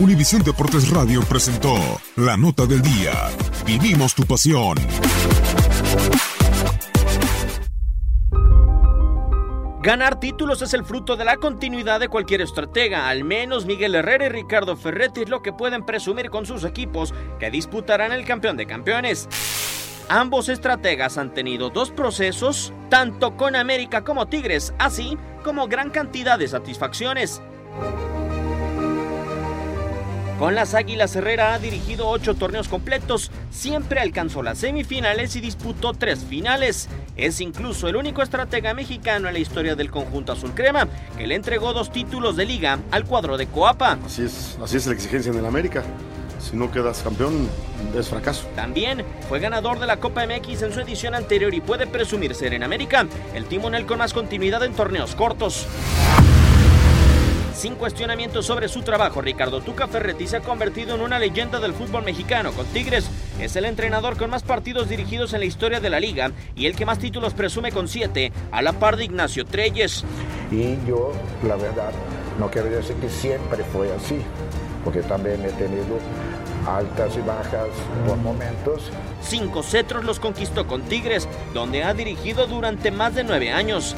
Univisión Deportes Radio presentó La Nota del Día. Vivimos tu pasión. Ganar títulos es el fruto de la continuidad de cualquier estratega. Al menos Miguel Herrera y Ricardo Ferretti es lo que pueden presumir con sus equipos que disputarán el campeón de campeones. Ambos estrategas han tenido dos procesos, tanto con América como Tigres, así como gran cantidad de satisfacciones. Con las Águilas Herrera ha dirigido ocho torneos completos, siempre alcanzó las semifinales y disputó tres finales. Es incluso el único estratega mexicano en la historia del conjunto azul crema que le entregó dos títulos de liga al cuadro de Coapa. Así es, así es la exigencia en el América. Si no quedas campeón, es fracaso. También fue ganador de la Copa MX en su edición anterior y puede presumir ser en América el timonel con más continuidad en torneos cortos. Sin cuestionamiento sobre su trabajo, Ricardo Tuca Ferretti se ha convertido en una leyenda del fútbol mexicano con Tigres. Es el entrenador con más partidos dirigidos en la historia de la liga y el que más títulos presume con siete, a la par de Ignacio Treyes. Y yo, la verdad, no quiero decir que siempre fue así, porque también he tenido altas y bajas por momentos. Cinco cetros los conquistó con Tigres, donde ha dirigido durante más de nueve años.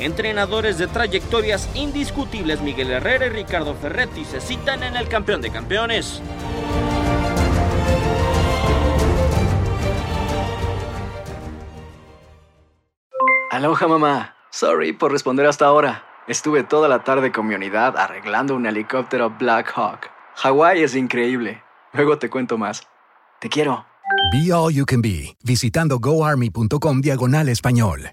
Entrenadores de trayectorias indiscutibles Miguel Herrera y Ricardo Ferretti se citan en el campeón de campeones. Aloha mamá. Sorry por responder hasta ahora. Estuve toda la tarde con mi unidad arreglando un helicóptero Black Hawk. Hawái es increíble. Luego te cuento más. Te quiero. Be All You Can Be, visitando goarmy.com diagonal español.